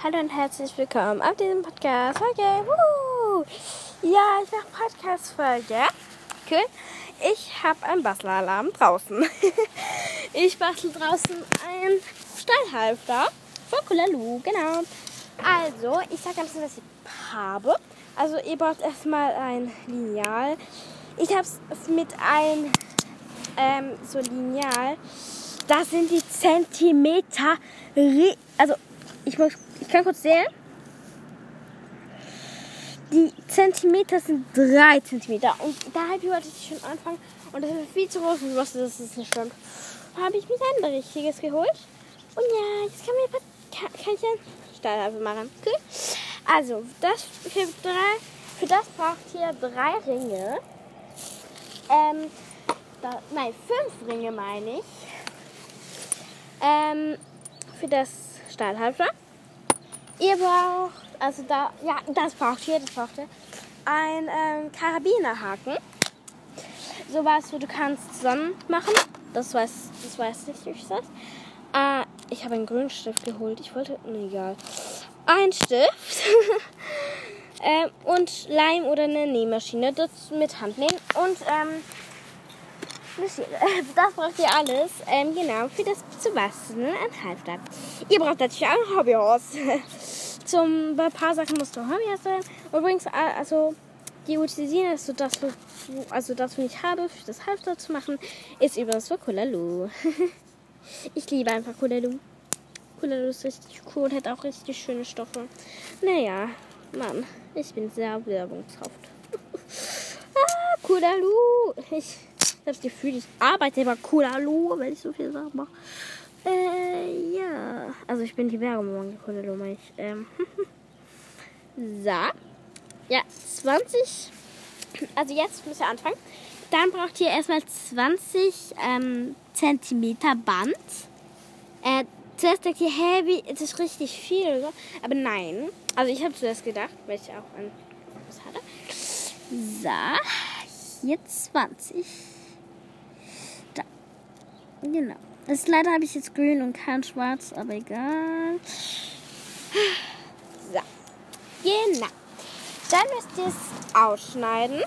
Hallo und herzlich willkommen auf diesem Podcast. Folge. Woo! Ja, ich mache Podcast-Folge. Cool. Ich habe einen Bastelalarm draußen. ich bastel draußen einen Stallhalfter für Kulalu, genau. Also, ich sage ein bisschen, was ich habe. Also, ihr braucht erstmal ein Lineal. Ich habe es mit einem ähm, so Lineal. Da sind die Zentimeter. Also, ich, muss, ich kann kurz zählen. Die Zentimeter sind 3 Zentimeter. Und da habe ich heute schon anfangen. Und das ist viel zu groß. Und ich wusste, dass es nicht stimmt. Da habe ich mir ein richtiges geholt. Und ja, jetzt kann, mir, kann, ich ein Stahlhafe machen. Cool. Also, das für, drei, für das braucht ihr drei Ringe. Ähm, da, nein, fünf Ringe meine ich. Ähm, für das Stahlhalfter. Ihr braucht, also da, ja, das braucht ihr, das braucht ihr, ein ähm, Karabinerhaken. Sowas, wo du kannst zusammen machen. Das weiß, das weiß nicht, wie ich das. Äh, ich habe einen grünen Stift geholt. Ich wollte, nee, egal. Ein Stift. ähm, und Leim oder eine Nähmaschine. Das mit Hand nähen. Und, ähm, das braucht ihr alles, ähm, genau, für das zu basteln ein Halfter. Ihr braucht natürlich auch ein Hobbyhaus. Zum, bei ein paar Sachen musst du Hobbyhaus sein. Übrigens, also, die utilisieren also das, also das, was ich habe, für das Halfter zu machen, ist übrigens für Kulalu. ich liebe einfach Kulalu. Kulalu ist richtig cool und hat auch richtig schöne Stoffe. Naja, Mann, ich bin sehr werbungshaft. ah, Kulalu. Ich das Gefühl, ich arbeite immer cooler Hallo, wenn ich so viel Sachen mache. Äh, ja. Also ich bin die Werbung Hallo, meine ich. Ähm. so. Ja, 20. Also jetzt müsst ihr anfangen. Dann braucht ihr erstmal 20 ähm, Zentimeter Band. Äh, zuerst denkt ihr, hä, wie, das ist richtig viel oder so. Aber nein. Also ich habe zuerst gedacht, weil ich auch ein was hatte. So, hier 20. Genau. Das leider habe ich jetzt grün und kein schwarz, aber egal. So. Genau. Dann müsst ihr es ausschneiden.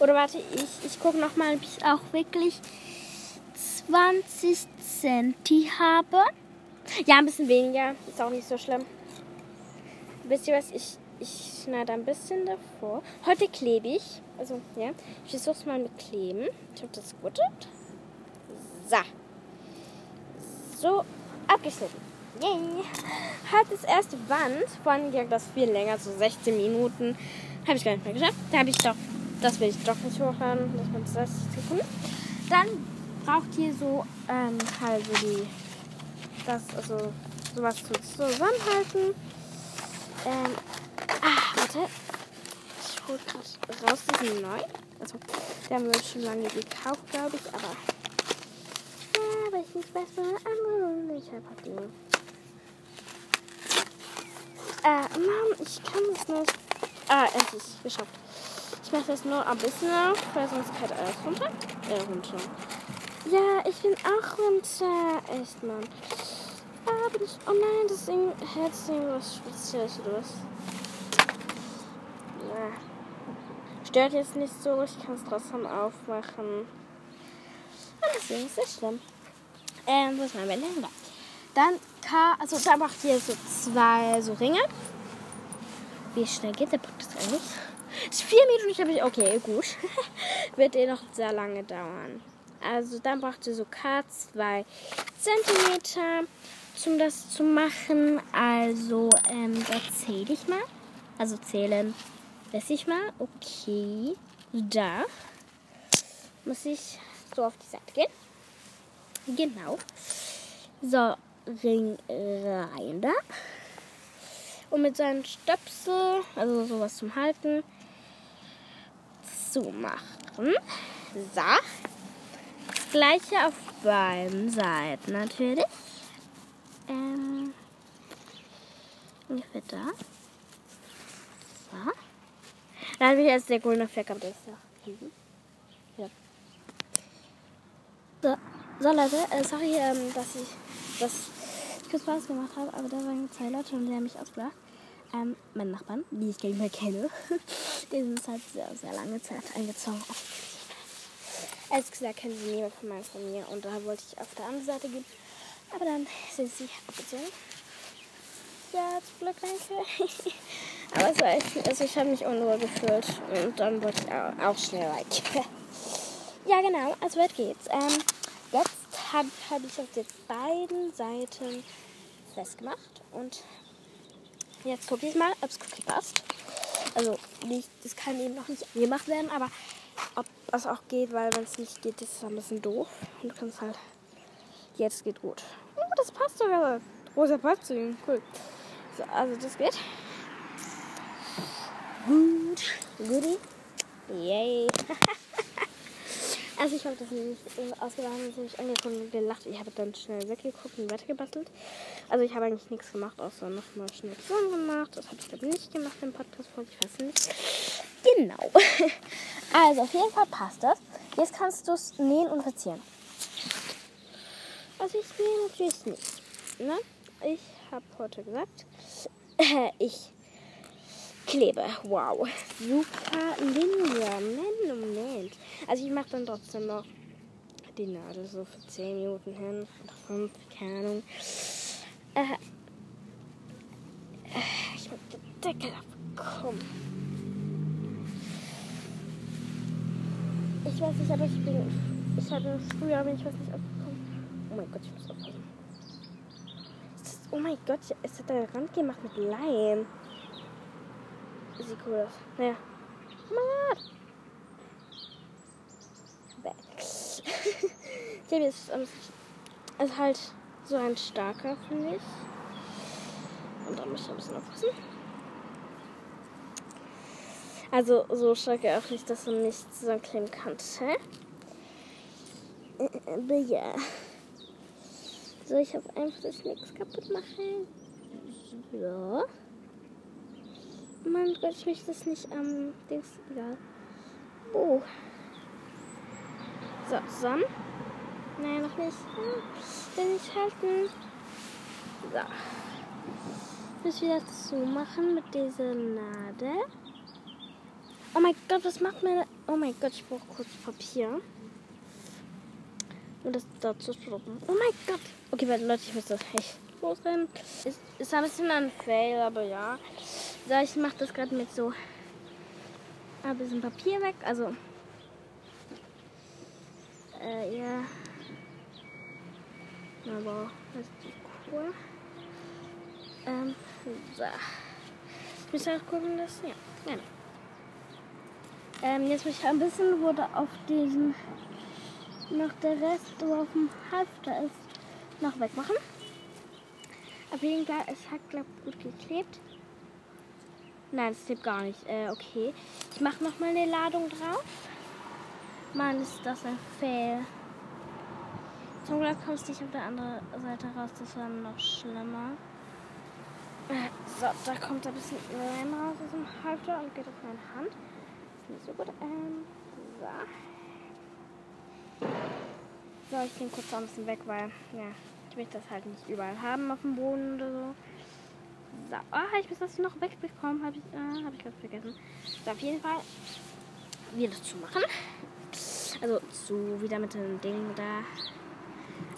Oder warte, ich, ich gucke nochmal, ob ich auch wirklich 20 Centi habe. Ja, ein bisschen weniger. Ist auch nicht so schlimm. Wisst ihr was? Ich, ich schneide ein bisschen davor. Heute klebe ich. Also, ja. Ich versuche es mal mit Kleben. Ich hoffe, das gut. So. So, abgeschnitten. Yay. Hat das erste Band, vorhin ging das viel länger, so 16 Minuten. Habe ich gar nicht mehr geschafft. Da habe ich doch, das will ich doch nicht hochladen. Das waren 60 Sekunden. Dann braucht ihr so, ähm, halt so die, das, also, sowas zu zusammenhalten. Ähm, warte. Ich hol grad raus, die sind neu. Also, die haben wir schon lange gekauft, glaube ich, aber. Ja, aber ich nicht weiß, was andere ich habe die. Äh, Mann, ich kann das nicht. Ah, endlich, geschafft. Ich mache das nur ein bisschen auf, weil sonst geht alles runter. Äh, runter. Ja, ich bin auch runter. Echt, Mann. Ah, bin ich. Oh nein, das Ding hält irgendwas Spezielles oder was? Ja. Stört jetzt nicht so, ich kann es trotzdem aufmachen. Und deswegen ist es schlimm. Ähm, wo ist mein? Da. Dann K, also da macht ihr so zwei so Ringe. Wie schnell geht der Podcast eigentlich? Ist vier Minuten, ich habe okay, gut. Wird eh noch sehr lange dauern. Also dann braucht ihr so K2 Zentimeter um das zu machen. Also, ähm, da zähle ich mal. Also zählen lässt ich mal. Okay. Da muss ich so auf die Seite gehen. Genau. So, Ring rein da. Und mit seinen Stöpsel, also sowas zum Halten, zu machen. So. Das gleiche auf beiden Seiten natürlich. Ähm, ungefähr da. So. Da habe ich jetzt der grüne Fleck, aber das ist ja. So. So Leute, äh, sorry, ähm, dass ich das kurz Spaß gemacht habe, aber da waren zwei Leute und die haben mich ausgelacht. Ähm, meine Nachbarn, die ich gar nicht mehr kenne, die sind seit sehr, sehr lange Zeit eingezogen. Ehrlich gesagt kennen sie niemand von meiner Familie und da wollte ich auf der anderen Seite gehen. Aber dann sind sie abgezogen. Ja, zum Glück, danke. aber es war echt, also ich habe mich unruhig gefühlt und dann wollte ich auch, auch schnell weg. ja, genau, also weit geht's. Ähm, jetzt habe hab ich auf den beiden Seiten festgemacht und jetzt gucke ich mal, ob es Cookie passt. Also, nicht, das kann eben noch nicht gemacht werden, aber ob das auch geht, weil wenn es nicht geht, ist es ein bisschen doof. Und du kannst halt. Jetzt geht gut. Oh, das passt sogar. Rosa passt zu ihm. Cool. So, also das geht. Gut. Goodie. Yay. also ich habe das nämlich ausgeladen und mich angeguckt und gelacht. Ich habe dann schnell weggeguckt und weitergebastelt. Also ich habe eigentlich nichts gemacht, außer nochmal schnell Ton gemacht. Das habe ich glaube nicht gemacht im Podcast, ich weiß nicht. Genau. Also auf jeden Fall passt das. Jetzt kannst du es nähen und verzieren. Also ich will natürlich nicht. Ne? Ich habe heute gesagt, ich klebe. Wow. Super Ninja. Moment, Moment. Also ich mache dann trotzdem noch die Nadel so für 10 Minuten hin. Oder 5, keine Ahnung. Äh, äh, ich muss den Deckel abbekommen. Ich weiß nicht, aber ich bin. Ich hatte früher, bin ich weiß nicht aufgekommen. Oh mein Gott, ich muss aufpassen. Oh mein Gott, es hat einen Rand gemacht mit Leim. Sieht cool aus. Naja. Weg. ich habe jetzt. Es ist halt so ein starker, finde ich. Und da muss ich ein bisschen aufpassen. Also so stark auch nicht, dass man nicht zusammenkleben kann. Aber ja. So, ich habe einfach das nichts kaputt machen. So. Mein Gott, ich möchte das nicht am ähm, Dings. Egal. Oh. So, zusammen. Nein, noch nicht. Ah, will ich halten. So. Ich muss wieder zumachen mit dieser Nadel. Oh mein Gott, was macht mir. Oh mein Gott, ich brauche kurz Papier. Um das da zu stoppen. Oh mein Gott. Okay, Leute, ich muss das losrennen. Ist, ist ein bisschen ein Fail, aber ja. So, ich mache das gerade mit so ein bisschen Papier weg. Also. Äh, ja. Aber, das ist cool. Ähm, so. Ich muss halt gucken, dass. Ja, genau. Ähm, jetzt muss ich ein bisschen wurde auf diesen noch der Rest, wo auf dem Halfter ist, noch wegmachen. Auf jeden es hat glaube gut geklebt. Nein, es klebt gar nicht. Äh, okay. Ich mache noch mal eine Ladung drauf. Mann, ist das ein Fail. Zum Glück kommst du nicht auf der anderen Seite raus. Das war noch schlimmer. Äh, so, da kommt ein bisschen Leim raus aus dem Halfter und geht auf meine Hand nicht so gut. Ähm, so. So, ich gehe kurz ein bisschen weg, weil, ja, ich möchte das halt nicht überall haben auf dem Boden oder so. So, ah, ich muss das noch wegbekommen, habe ich, äh, hab ich gerade vergessen. So, auf jeden Fall wieder zu machen. Also, zu, wieder mit dem Ding da.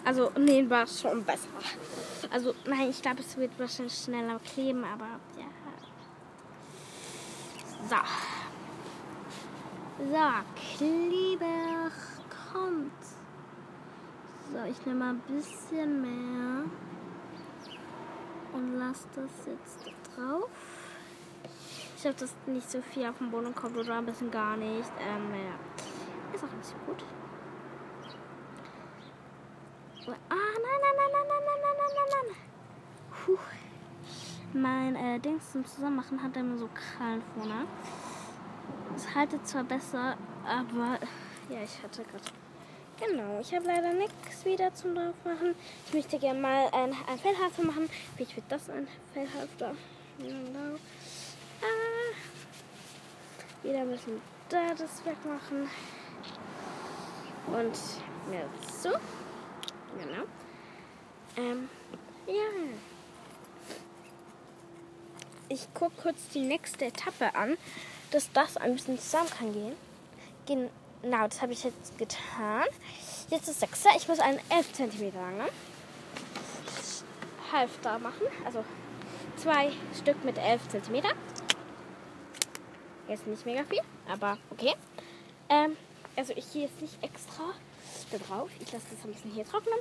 Also, nee, war schon besser. Also, nein, ich glaube, es wird wahrscheinlich schneller kleben, aber ja. So. So, Kleber kommt. So, ich nehme mal ein bisschen mehr und lasse das jetzt drauf. Ich habe das nicht so viel auf den Boden kommt oder ein bisschen gar nicht. Ähm, ja. Ist auch nicht so gut. Ah, nein, nein, nein, nein, nein, nein, nein, nein, nein, nein. Puh. Mein äh, Dings zum Zusammenmachen hat immer so Krallen vorne. Es haltet zwar besser, aber ja, ich hatte gerade. Genau, ich habe leider nichts wieder zum drauf machen. Ich möchte gerne mal ein, ein Fellhalfter machen. Wie wird das ein Fellhalfter? Genau. Ah, wieder müssen da das wegmachen. Und mir so. Genau. Ähm, ja. Ich gucke kurz die nächste Etappe an, dass das ein bisschen zusammen kann gehen. Genau, das habe ich jetzt getan. Jetzt ist sechster. Ich muss einen 11 cm langen Halfter machen. Also zwei Stück mit 11 cm. Jetzt nicht mega viel, aber okay. Ähm, also ich gehe jetzt nicht extra da drauf. Ich lasse das ein bisschen hier trocknen.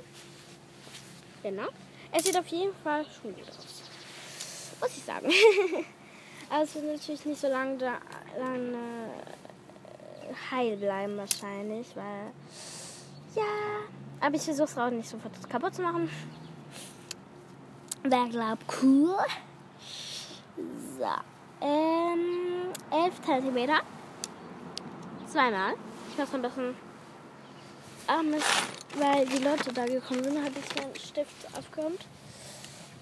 Genau. Es sieht auf jeden Fall schon gut aus. Muss ich sagen. wird natürlich nicht so lange, da, lange heil bleiben wahrscheinlich, weil ja. Aber ich versuche es auch nicht sofort kaputt zu machen. Wer glaubt cool? So. Ähm, 11 cm. Zweimal. Ich mache ein bisschen armes, weil die Leute da gekommen sind, habe ich meinen Stift aufgeräumt.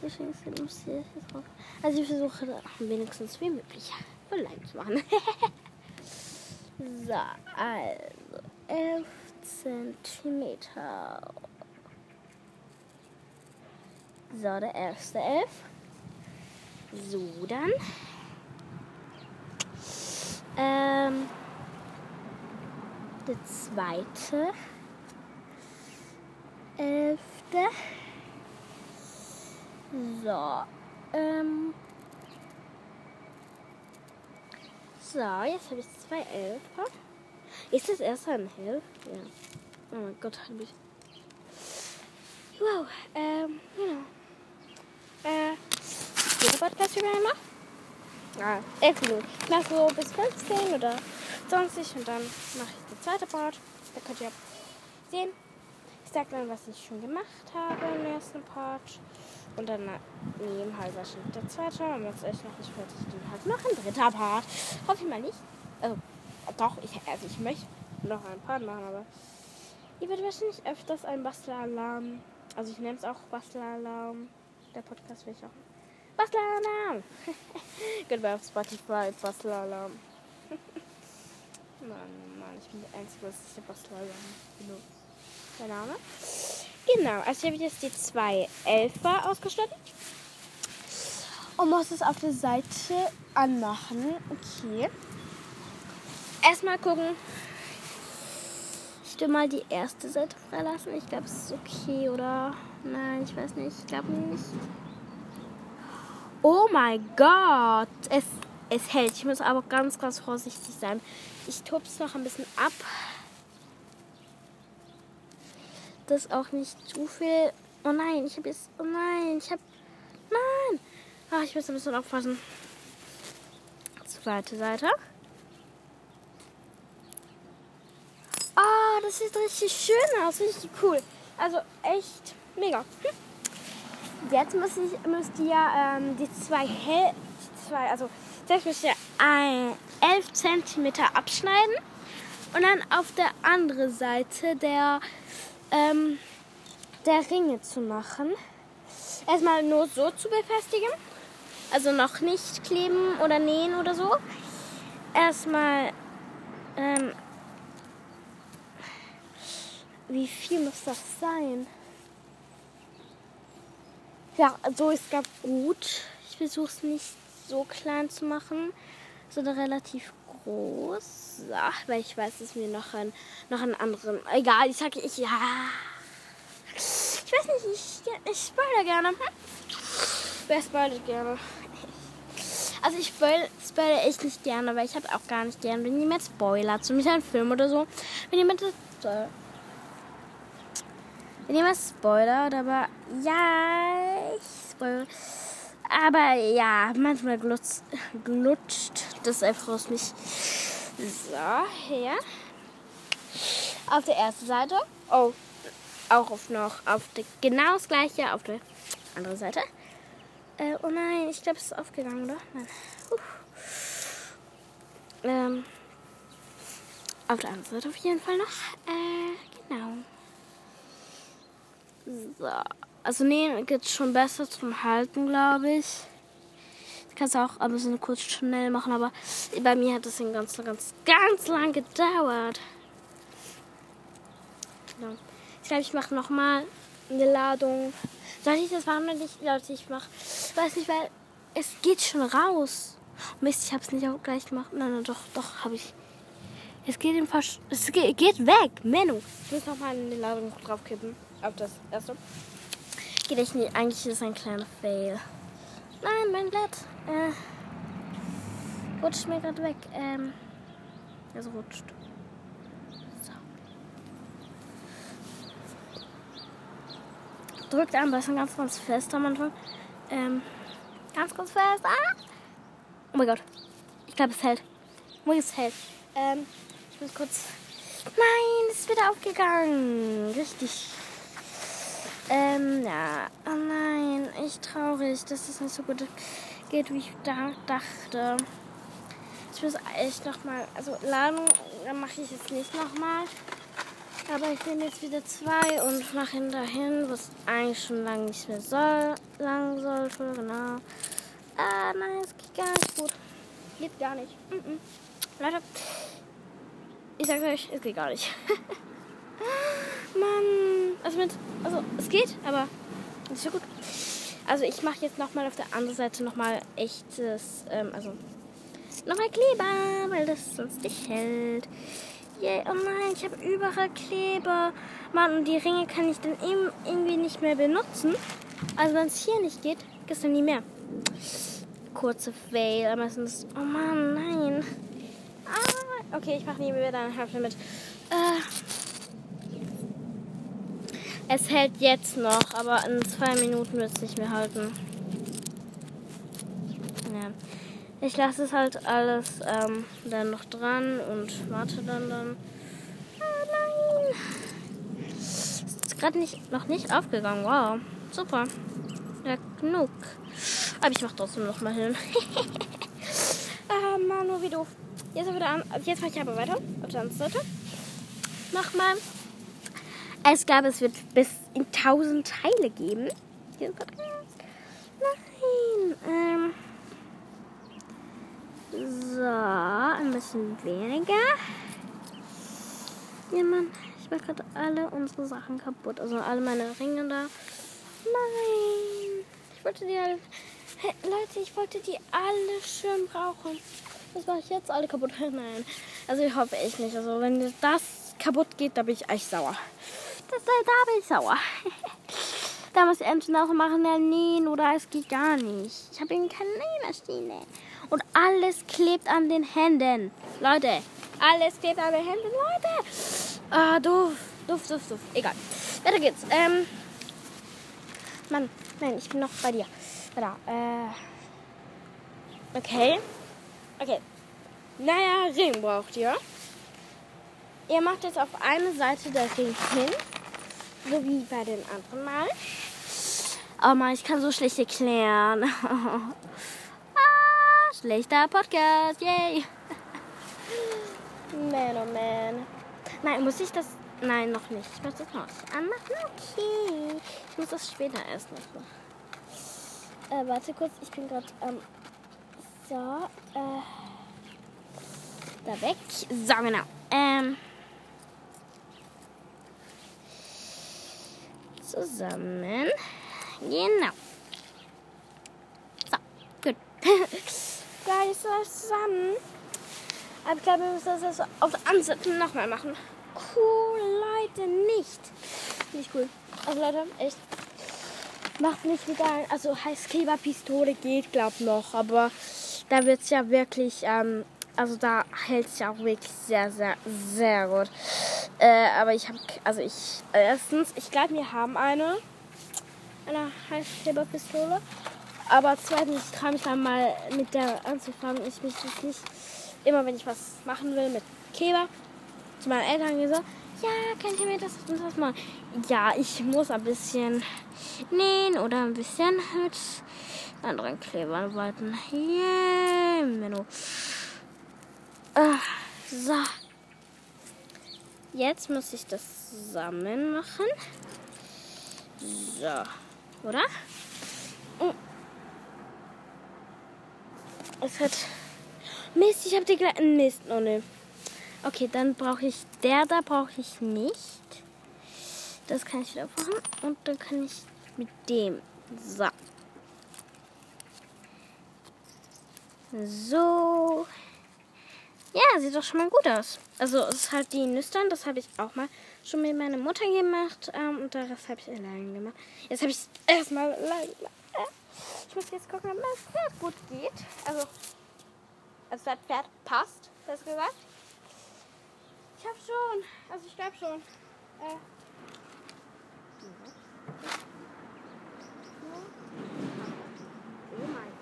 Deswegen muss hier drauf. Also ich versuche wenigstens wie möglich voll Leim zu machen. so, also 11 Zentimeter. So, der erste Elf. So, dann. Ähm, der zweite. Elfte. So. Ähm. So, jetzt habe ich zwei Elfer. Ist das erste ein Elf? Ja. Oh mein Gott, habe ich. Wow, ähm, genau. Äh, jeder Podcast über einmal? Ja, 11 Minuten. Ich mache so bis 15 oder 20 und dann mache ich den zweiten Part. Da könnt ihr sehen. Sag dann, was ich schon gemacht habe im ersten Part. Und dann nehmen halt wahrscheinlich der zweite. Und wenn es echt noch nicht fertig ist, dann halt noch ein dritter Part. Hoffe ich mal nicht. Also, doch, ich, also ich möchte noch ein Part machen, aber ihr werdet wahrscheinlich öfters ein Bastelalarm. Also ich nenne es auch Bastelalarm. Der Podcast will ich auch. Bastelalarm! Goodbye auf Spotify, Bastelalarm. Mann, Mann, ich bin der Einzige, was ich der Bastelalarm genau. Der Name. Genau, also ich habe jetzt die zwei Elfer ausgestattet. Und muss es auf der Seite anmachen. Okay. Erstmal gucken. Ich will mal die erste Seite freilassen. Ich glaube, es ist okay, oder? Nein, ich weiß nicht. Ich glaube nicht. Oh mein Gott. Es, es hält. Ich muss aber ganz, ganz vorsichtig sein. Ich es noch ein bisschen ab. Das auch nicht zu viel. Oh nein, ich habe jetzt. Oh nein, ich habe. Nein. Ach, ich muss ein bisschen aufpassen. Zweite Seite. Oh, das sieht richtig schön aus. Richtig cool. Also echt mega. Hm. Jetzt muss ich, müsst ihr ähm, die zwei hell, zwei, also jetzt müsst ihr ein 11 cm abschneiden und dann auf der anderen Seite der, ähm, der Ringe zu machen. Erstmal nur so zu befestigen. Also noch nicht kleben oder nähen oder so. Erstmal ähm, wie viel muss das sein? Ja, so ist ganz gut. Ich versuche es nicht so klein zu machen, sondern relativ groß. Ja, weil ich weiß, dass mir noch ein, noch einen anderen. Egal, ich sage ich ja. Ich weiß nicht, ich, ich spoilere gerne. Hm? Wer spoilert gerne? Also ich spoil, spoilere echt nicht gerne, weil ich habe auch gar nicht gerne, wenn jemand spoilert, so mit einem Film oder so. Wenn jemand das wenn jemand spoilert, aber ja, ich spoil. Aber ja, manchmal glutzt, glutscht das einfach aus mich. So, hier. Auf der ersten Seite. Oh, auch auf noch auf der genau das gleiche auf der anderen Seite. Äh, oh nein, ich glaube, es ist aufgegangen, oder? Nein. Ähm, auf der anderen Seite auf jeden Fall noch. Äh, genau. So. Also nähen geht schon besser zum Halten, glaube ich. Ich kann es auch ein bisschen kurz schnell machen, aber bei mir hat es ganz, ganz, ganz lang gedauert. Genau. Ich glaube, ich mache nochmal eine Ladung. Soll ich das machen oder nicht? Leute, ich mach. Weiß nicht, weil es geht schon raus. Mist, ich hab's nicht auch gleich gemacht. Nein, nein, doch, doch, habe ich. Es geht im Versch Es geht, geht weg. Menno. Ich muss nochmal in die Ladung draufkippen. Auf das erste. Geht echt nicht. Eigentlich ist es ein kleiner Fail. Nein, mein Blatt. Äh, rutscht mir gerade weg. Ähm, es rutscht. So. Drückt am besten ganz, ganz fest am Anfang. Ähm, ganz, ganz fest. Ah! Oh mein Gott. Ich glaube, es hält. Oh es hält. Ähm, ich muss kurz. Nein, es ist wieder aufgegangen. Richtig. Ähm, ja. Oh nein, echt traurig, dass es nicht so gut geht, wie ich da dachte. Ich muss echt nochmal. Also, Ladung mache ich jetzt nicht nochmal. Aber ich nehme jetzt wieder zwei und mache ihn dahin, was eigentlich schon lange nicht mehr soll, lang sollte. Genau. Ah, nein, es geht gar nicht gut. Geht gar nicht. Mm -mm. Leute, ich sage euch, es geht gar nicht. Mann. Also mit, also es geht, aber nicht so gut. Also ich mache jetzt nochmal auf der anderen Seite nochmal echtes, ähm, also nochmal Kleber, weil das sonst nicht hält. Yeah, oh nein, ich habe überall Kleber. Mann, und die Ringe kann ich dann eben irgendwie nicht mehr benutzen. Also wenn es hier nicht geht, geht es dann nie mehr. Kurze Fail, aber es ist, oh Mann, nein. Ah, okay, ich mache nie wieder eine Hälfte mit. Äh, es hält jetzt noch, aber in zwei Minuten wird es nicht mehr halten. Ja. Ich lasse es halt alles ähm, dann noch dran und warte dann dann. Oh nein! Ist gerade nicht, noch nicht aufgegangen. Wow. Super. Ja, genug. Aber ich mache trotzdem noch mal hin. ah, Manu, wie doof. Jetzt, wieder an, jetzt mache ich aber weiter. Auf der anderen Seite. Mach mal. Es gab, es wird bis in tausend Teile geben. Nein. Ähm. So, ein bisschen weniger. Ja, Mann, ich mache gerade alle unsere Sachen kaputt. Also alle meine Ringe da. Nein. Ich wollte die alle. Hey, Leute, ich wollte die alle schön brauchen. Was mache ich jetzt? Alle kaputt? Nein. Also ich hoffe echt nicht. Also wenn das kaputt geht, da bin ich echt sauer. Das, da bin ich sauer. da muss ich entweder noch machen, ja, nähen oder es geht gar nicht. Ich habe eben keine Nähmaschine. Und alles klebt an den Händen. Leute, alles klebt an den Händen. Leute. Ah, doof. Doof, doof, doof. Egal. Weiter geht's. Ähm. Mann, nein, ich bin noch bei dir. Da, äh. Okay. Okay. Naja, Ring braucht ihr. Ihr macht jetzt auf eine Seite der Ring hin. So wie bei den anderen Mal. Oh Mann, ich kann so schlecht erklären. ah, schlechter Podcast. Yay. man, oh man. Nein, muss ich das... Nein, noch nicht. Ich muss das noch nicht anmachen. Okay. Ich muss das später erst noch machen. Äh, warte kurz. Ich bin gerade... Ähm, so. Äh, da weg. So, genau. Ähm... zusammen. Genau. So, gut. da ist das zusammen. Aber ich glaube, wir müssen das auf der anderen Seite nochmal machen. Cool, Leute, nicht. Nicht cool. Also Leute, echt. Macht nicht wieder. Also Heißkleberpistole geht, glaub noch. Aber da wird es ja wirklich. Ähm, also da hält es ja auch wirklich sehr, sehr, sehr gut. Äh, aber ich habe, also ich, erstens, ich glaube, wir haben eine, eine Heißkleberpistole. Aber zweitens, ich traue mich dann mal mit der anzufangen. Ich mich das nicht immer, wenn ich was machen will mit Kleber, zu meinen Eltern gesagt, ja, könnt ihr mir das und das machen? Ja, ich muss ein bisschen nähen oder ein bisschen mit anderen Klebern arbeiten. Yeah, Menno. Ah, so. Jetzt muss ich das zusammen machen. So, oder? Oh. Es hat. Mist, ich habe die gleichen. Mist, oh ne. Okay, dann brauche ich. Der da brauche ich nicht. Das kann ich wieder aufmachen. Und dann kann ich mit dem. So. So. Ja, sieht doch schon mal gut aus. Also es ist halt die Nüstern, das habe ich auch mal schon mit meiner Mutter gemacht. Ähm, und Rest habe ich allein gemacht. Jetzt habe ich es erstmal allein gemacht. Ich muss jetzt gucken, ob mein Pferd gut geht. Also, also das Pferd passt, das gesagt. Ich habe schon, also ich glaube schon. Äh, oh mein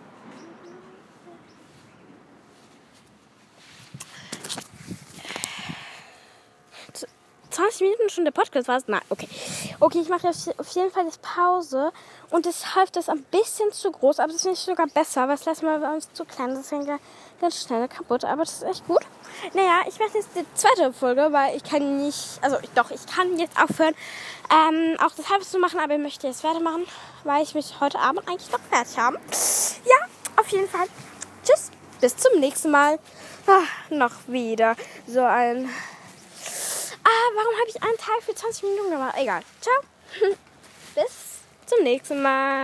20 Minuten schon der Podcast war es? Nein, okay. Okay, ich mache auf jeden Fall jetzt Pause. Und deshalb ist das ein bisschen zu groß, aber das finde ich sogar besser, weil das letzte Mal war uns zu klein. Das ist ganz schnell kaputt, aber das ist echt gut. Naja, ich mache jetzt die zweite Folge, weil ich kann nicht, also doch, ich kann jetzt aufhören, ähm, auch das halbe zu machen, aber ich möchte jetzt weitermachen, weil ich mich heute Abend eigentlich noch fertig habe. Ja, auf jeden Fall. Tschüss, bis zum nächsten Mal. Ach, noch wieder so ein Ah, warum habe ich einen Teil für 20 Minuten gemacht? Egal. Ciao. Bis zum nächsten Mal.